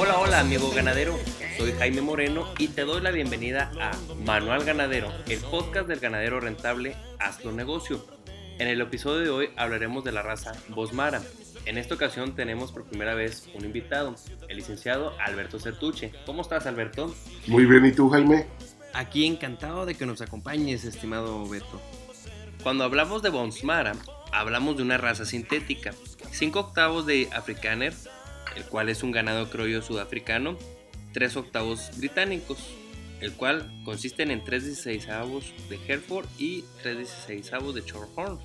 Hola, hola amigo ganadero, soy Jaime Moreno y te doy la bienvenida a Manual Ganadero, el podcast del ganadero rentable Hazlo Negocio. En el episodio de hoy hablaremos de la raza Bosmara. En esta ocasión tenemos por primera vez un invitado, el licenciado Alberto Certuche. ¿Cómo estás Alberto? Muy bien, ¿y tú Jaime? Aquí encantado de que nos acompañes, estimado Beto. Cuando hablamos de Bonsmara, hablamos de una raza sintética. 5 octavos de Afrikaner, el cual es un ganado criollo sudafricano, 3 octavos británicos, el cual consisten en 3 16avos de Hereford y 3 16avos de Shorthorn.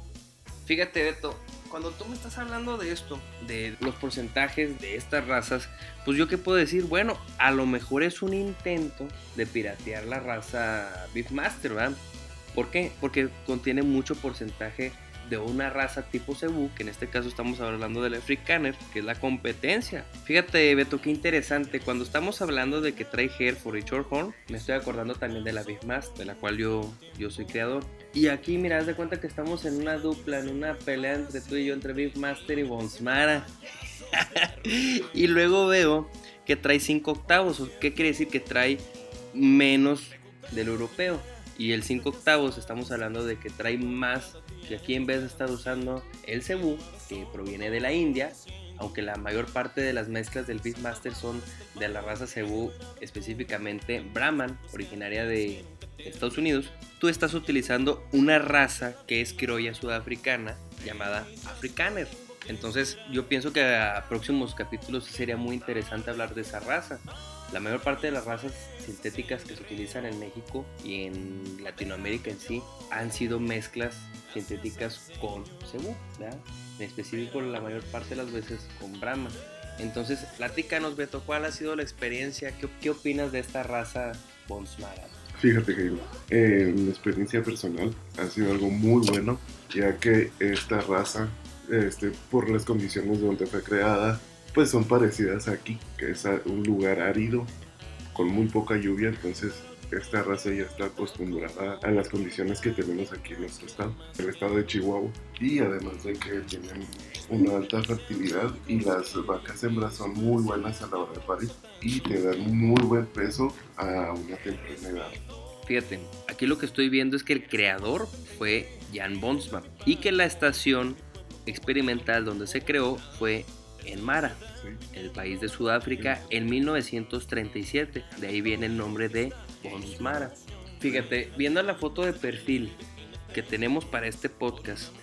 Fíjate, Beto, cuando tú me estás hablando de esto, de los porcentajes de estas razas, pues yo qué puedo decir, bueno, a lo mejor es un intento de piratear la raza Beefmaster, ¿verdad? ¿Por qué? Porque contiene mucho porcentaje de una raza tipo Cebu, que en este caso estamos hablando del Afrikaner, que es la competencia. Fíjate, Beto, qué interesante. Cuando estamos hablando de que trae Hereford y Shorthorn, me estoy acordando también de la Beefmaster, de la cual yo, yo soy creador. Y aquí, mira, haz de cuenta que estamos en una dupla, en una pelea entre tú y yo, entre Beefmaster y Bonsmara. y luego veo que trae 5 octavos. ¿Qué quiere decir? Que trae menos del europeo. Y el 5 octavos estamos hablando de que trae más que aquí en vez de estar usando el cebú, que proviene de la India, aunque la mayor parte de las mezclas del Beastmaster son de la raza cebú, específicamente Brahman, originaria de Estados Unidos, tú estás utilizando una raza que es criolla sudafricana llamada Afrikaner. Entonces yo pienso que a próximos capítulos sería muy interesante hablar de esa raza. La mayor parte de las razas sintéticas que se utilizan en México y en Latinoamérica en sí han sido mezclas sintéticas con cebú, ¿verdad? En específico la mayor parte de las veces con Brahma. Entonces, platícanos Beto, ¿cuál ha sido la experiencia? ¿Qué, opinas de esta raza Bonsmara? Fíjate que eh, mi experiencia personal ha sido algo muy bueno, ya que esta raza, este, por las condiciones donde fue creada, pues son parecidas aquí, que es un lugar árido, con muy poca lluvia, entonces esta raza ya está acostumbrada a las condiciones que tenemos aquí en nuestro estado, el estado de Chihuahua, y además de que tienen una alta fertilidad y las vacas hembras son muy buenas a la hora de parir y te dan muy buen peso a una temprana edad. Fíjate, aquí lo que estoy viendo es que el creador fue Jan Bonsma y que la estación experimental donde se creó fue en Mara, el país de Sudáfrica, en 1937. De ahí viene el nombre de Bonsmara. Fíjate, viendo la foto de perfil que tenemos para este podcast,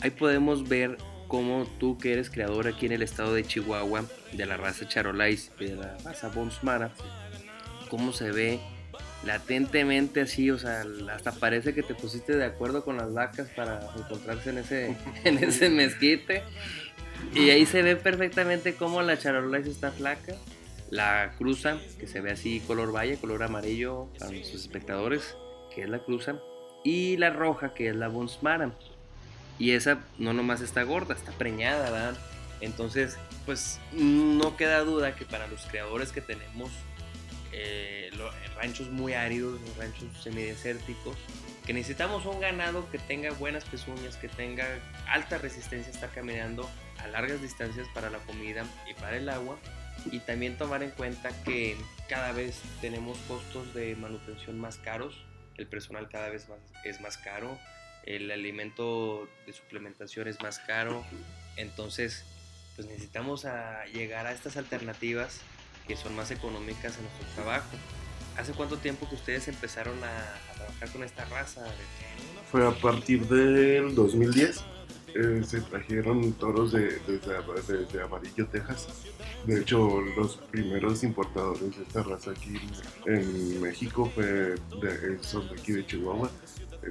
ahí podemos ver cómo tú que eres creador aquí en el estado de Chihuahua de la raza Charolais y de la raza Bonsmara, cómo se ve latentemente así, o sea, hasta parece que te pusiste de acuerdo con las vacas para encontrarse en ese, en ese mezquite y ahí se ve perfectamente cómo la Charolais está flaca. La cruza, que se ve así color valle, color amarillo para nuestros espectadores, que es la cruza. Y la roja, que es la Bonsmara. Y esa no nomás está gorda, está preñada, ¿verdad? Entonces, pues no queda duda que para los creadores que tenemos eh, ranchos muy áridos, ranchos semidesérticos, que necesitamos un ganado que tenga buenas pezuñas, que tenga alta resistencia a estar caminando a largas distancias para la comida y para el agua. Y también tomar en cuenta que cada vez tenemos costos de manutención más caros, el personal cada vez más, es más caro, el alimento de suplementación es más caro, entonces pues necesitamos llegar a estas alternativas que son más económicas en nuestro trabajo. ¿Hace cuánto tiempo que ustedes empezaron a, trabajar con esta raza? Fue a partir del 2010. Eh, se trajeron toros de, desde, Amarillo, Texas. De hecho, los primeros importadores de esta raza aquí en México fue de, son de aquí de Chihuahua.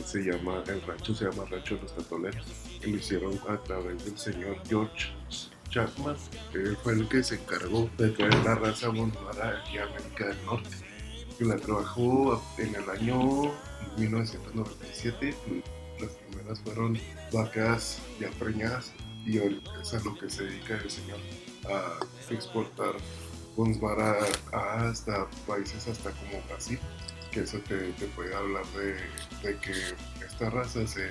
se llama, el rancho se llama Rancho Los Tatoleros. Lo hicieron a través del señor George Chapman. Él fue el que se encargó de traer la raza Bonsmara aquí a América del Norte que la trabajó en el año 1997. Las primeras fueron vacas ya preñadas y es a lo que se dedica el señor a exportar Bonsmara hasta países hasta como Brasil, que eso te, puede hablar de, que esta raza se,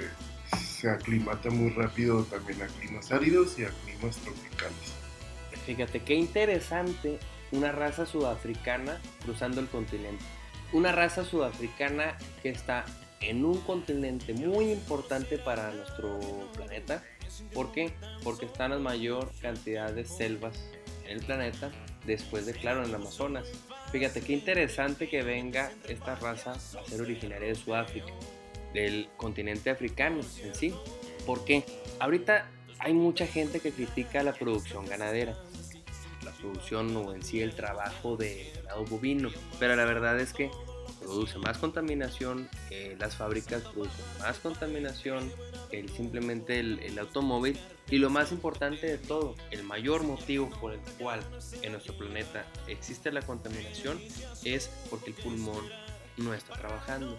se aclimata muy rápido también a climas áridos y a climas tropicales. Fíjate qué interesante una raza sudafricana cruzando el continente. Una raza sudafricana que está en un continente muy importante para nuestro planeta. ¿Por qué? Porque está en la mayor cantidad de selvas en el planeta, después de, claro, en el Amazonas. Fíjate qué interesante que venga esta raza a ser originaria de Sudáfrica, del continente africano en sí. ¿Por qué? Ahorita hay mucha gente que critica la producción ganadera, la producción o en sí el trabajo de ganado bovino, pero la verdad es que produce más contaminación, las fábricas producen más contaminación, el, simplemente el, automóvil y lo más importante de todo, el mayor motivo por el cual en nuestro planeta existe la contaminación es porque el pulmón no está trabajando.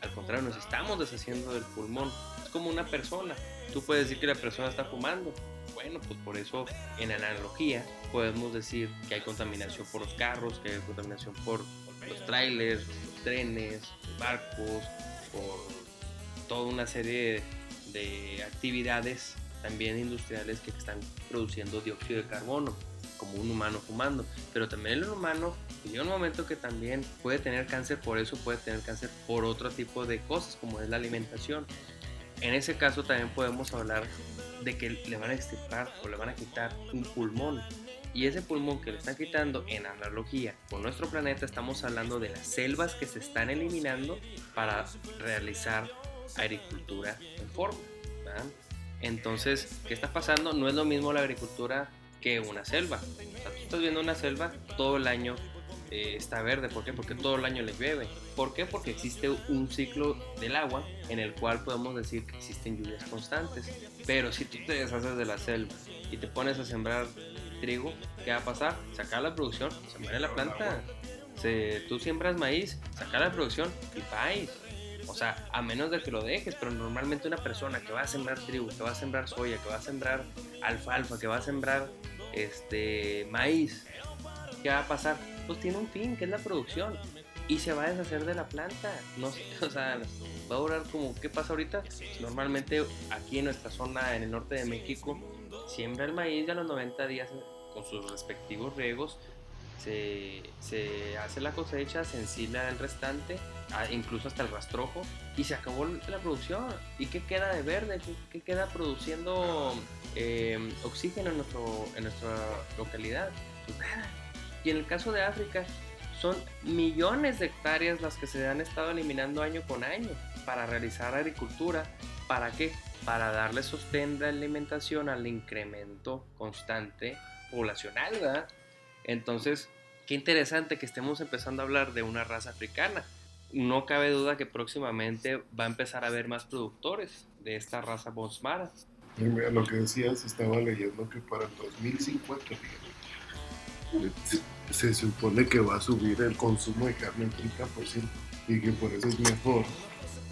Al contrario, nos estamos deshaciendo del pulmón. Es como una persona. Tú puedes decir que la persona está fumando. Bueno, pues por eso en analogía podemos decir que hay contaminación por los carros, que hay contaminación por los trailers, los trenes, los barcos, por toda una serie de actividades también industriales que están produciendo dióxido de carbono, como un humano fumando. Pero también el humano llega un momento que también puede tener cáncer por eso, puede tener cáncer por otro tipo de cosas, como es la alimentación. En ese caso también podemos hablar de que le van a extirpar o le van a quitar un pulmón y ese pulmón que le están quitando, en analogía con nuestro planeta, estamos hablando de las selvas que se están eliminando para realizar agricultura en forma. Entonces, ¿qué está pasando? No es lo mismo la agricultura que una selva. O sea, tú estás viendo una selva todo el año eh, está verde. ¿Por qué? Porque todo el año le llueve. ¿Por qué? Porque existe un ciclo del agua en el cual podemos decir que existen lluvias constantes. Pero si tú te deshaces de la selva y te pones a sembrar trigo, ¿qué va a pasar? Sacar la producción, se muere la planta. Se, tú siembras maíz, sacar la producción y país. O sea, a menos de que lo dejes, pero normalmente una persona que va a sembrar trigo, que va a sembrar soya, que va a sembrar alfalfa, que va a sembrar este maíz, ¿qué va a pasar? Pues tiene un fin, que es la producción. Y se va a deshacer de la planta. No o sea, va a durar como, ¿qué pasa ahorita? Normalmente aquí en nuestra zona, en el norte de México, siembra el maíz y a los 90 días con sus respectivos riegos se, hace la cosecha, se ensila el restante, incluso hasta el rastrojo, y se acabó la producción. ¿Y qué queda de verde? ¿Qué, queda produciendo em, oxígeno en, nuestro, en nuestra localidad? Pues y en el caso de África, son millones de hectáreas las que se han estado eliminando año con año para realizar agricultura. ¿Para qué? para darle sostén de alimentación al incremento constante poblacional, ¿verdad? Entonces, qué interesante que estemos empezando a hablar de una raza africana. No cabe duda que próximamente va a empezar a haber más productores de esta raza Bonsmara. Lo que decías, estaba leyendo que para el 2050 se, supone que va a subir el consumo de carne en 30% y que por eso es mejor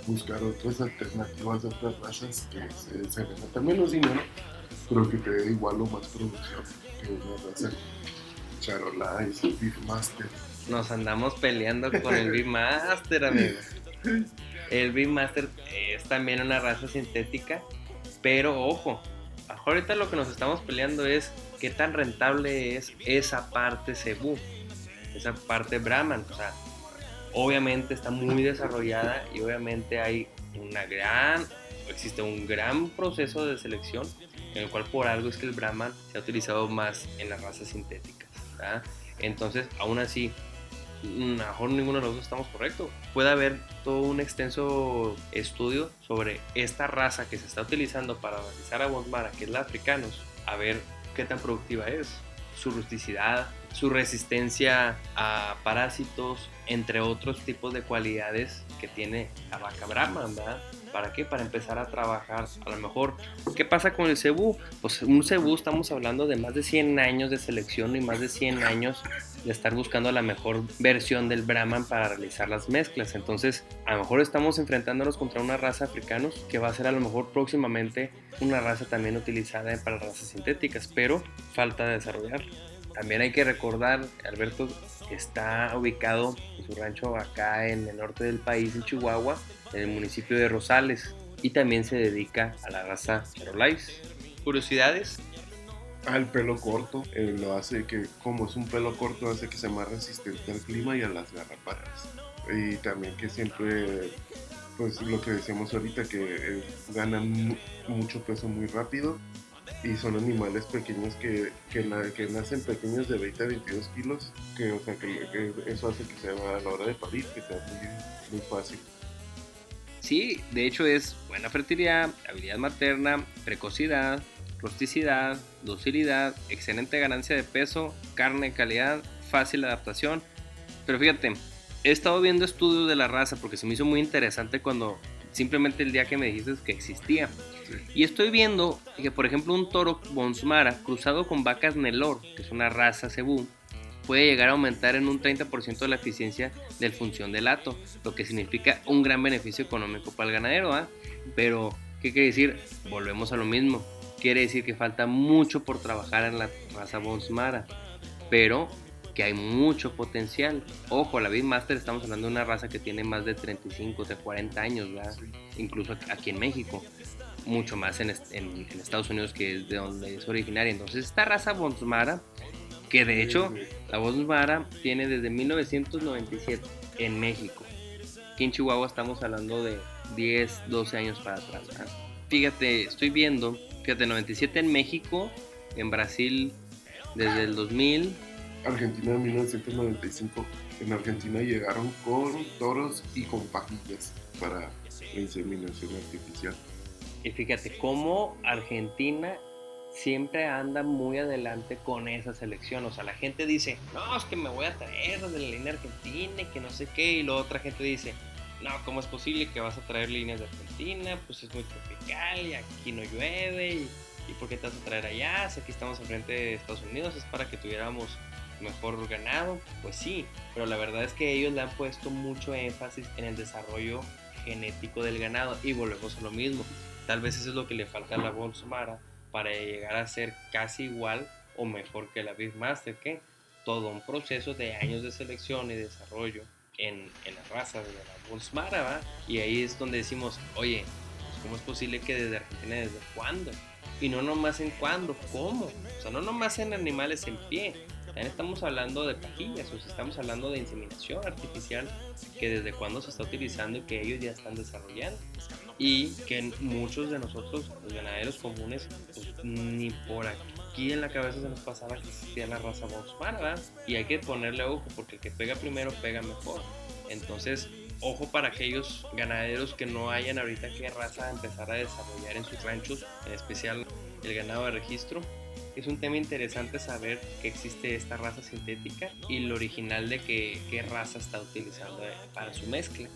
buscar otras alternativas otras razas que se, se metan menos dinero, pero que te dé igual o más producción que una raza Charolais, Beefmaster. Nos andamos peleando con el Beefmaster, amigo. El Beefmaster es también una raza sintética, pero ojo, ahorita lo que nos estamos peleando es qué tan rentable es esa parte Cebu, esa parte Brahman. O sea, obviamente está muy desarrollada y obviamente hay una gran, existe un gran proceso de selección en el cual por algo es que el Brahman se ha utilizado más en las razas Entonces, aún así, mejor ninguno de los dos estamos correctos. Puede haber todo un extenso estudio sobre esta raza que se está utilizando para realizar a Bonsmara, que es la africanos, a ver qué tan productiva es, su rusticidad, su resistencia a parásitos, entre otros tipos de cualidades que tiene la vaca Brahma, ¿verdad? ¿Para qué? Para empezar a trabajar. A lo mejor, ¿qué pasa con el cebú? Pues un cebú estamos hablando de más de 100 años de selección y más de 100 años de estar buscando la mejor versión del Brahman para realizar las mezclas. Entonces, a lo mejor estamos enfrentándonos contra una raza africanos que va a ser a lo mejor próximamente una raza también utilizada para razas sintéticas, pero falta de desarrollar. También hay que recordar, Alberto, está ubicado en su rancho acá en el norte del país, en Chihuahua, en el municipio de Rosales, y también se dedica a la raza Charolais. Curiosidades, Ah, el pelo corto eh, lo hace que, como es un pelo corto, hace que sea más resistente al clima y a las garrapatas. Y también que siempre, pues lo que decíamos ahorita, que eh, ganan mucho peso muy rápido y son animales pequeños que, que, nacen pequeños de 20 a 22 kilos, que, o sea, que, eso hace que sea a la hora de parir, que sea muy, muy fácil. Sí, de hecho es buena fertilidad, habilidad materna, precocidad, rusticidad, docilidad, excelente ganancia de peso, carne de calidad, fácil adaptación. Pero fíjate, he estado viendo estudios de la raza porque se me hizo muy interesante cuando simplemente el día que me dijiste que existía. Y estoy viendo que, por ejemplo, un toro Bonsmara cruzado con vacas Nelor, que es una raza cebú, puede llegar a aumentar en un 30% la eficiencia del función del hato, lo que significa un gran beneficio económico para el ganadero. ¿ah? Pero, ¿qué quiere decir? Volvemos a lo mismo. Quiere decir que falta mucho por trabajar en la raza Bonsmara, pero que hay mucho potencial. Ojo, la Beatmaster estamos hablando de una raza que tiene más de 35, de 40 años, ¿verdad? incluso aquí en México, mucho más en, en, Estados Unidos que es de donde es originaria. Entonces esta raza Bonsmara, que de hecho la Bonsmara tiene desde 1997 en México. Aquí en Chihuahua estamos hablando de 10, 12 años para atrás. Fíjate, estoy viendo, fíjate, 97 en México, en Brasil desde el 2000, Argentina en 1995. En Argentina llegaron con toros y con pajillas para la inseminación artificial. Y fíjate cómo Argentina siempre anda muy adelante con esa selección. O sea, la gente dice, no, es que me voy a traer de la línea argentina y que no sé qué. Y la otra gente dice, no, ¿cómo es posible que vas a traer líneas de Argentina? Pues es muy tropical y aquí no llueve. ¿Y, ¿y por qué te vas a traer allá? Si aquí estamos enfrente de Estados Unidos, es para que tuviéramos mejor ganado, pues sí, pero la verdad es que ellos le han puesto mucho énfasis en el desarrollo genético del ganado y volvemos a lo mismo. Tal vez eso es lo que le falta a la Bolsomara para llegar a ser casi igual o mejor que la Master, que todo un proceso de años de selección y desarrollo en, en la raza de la Bolsmara, ¿va? Y ahí es donde decimos, oye, ¿cómo es posible que desde Argentina, desde cuándo? Y no nomás en cuándo, ¿cómo? O sea, no nomás en animales en pie, también estamos hablando de pajillas, o sea, estamos hablando de inseminación artificial que desde cuando se está utilizando y que ellos ya están desarrollando. Y que muchos de nosotros, los ganaderos comunes, pues, ni por aquí en la cabeza se nos pasaba que existía la raza Volkswagen, Y hay que ponerle ojo porque el que pega primero pega mejor. Entonces, ojo para aquellos ganaderos que no hayan ahorita qué raza empezar a desarrollar en sus ranchos, en especial el ganado de registro, es un tema interesante saber que existe esta raza sintética y lo original de qué raza está utilizando para su mezcla.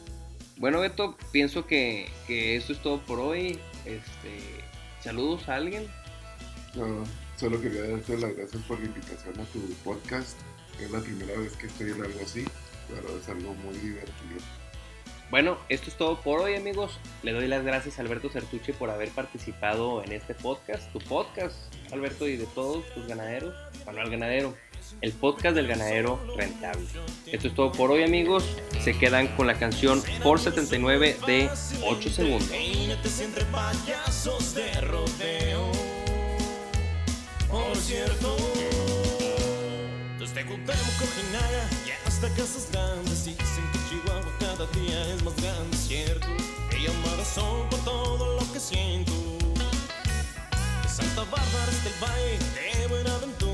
Bueno, Beto, pienso que, que esto es todo por hoy. Este, ¿Saludos a alguien? No, solo quería darte las gracias por la invitación a tu podcast. Es la primera vez que estoy en algo así, pero es algo muy divertido. Bueno, esto es todo por hoy amigos. Le doy las gracias a Alberto Certuche por haber participado en este podcast, tu podcast, Alberto, y de todos tus ganaderos, Manuel Ganadero, el podcast del ganadero rentable. Esto es todo por hoy amigos. Se quedan con la canción por 79 de 8 segundos. Por cierto, desde hasta casas grandes dicen que Chihuahua cada día es más grande, cierto. He llamado son por todo lo que siento. De Santa Bárbara hasta el valle de Buenaventura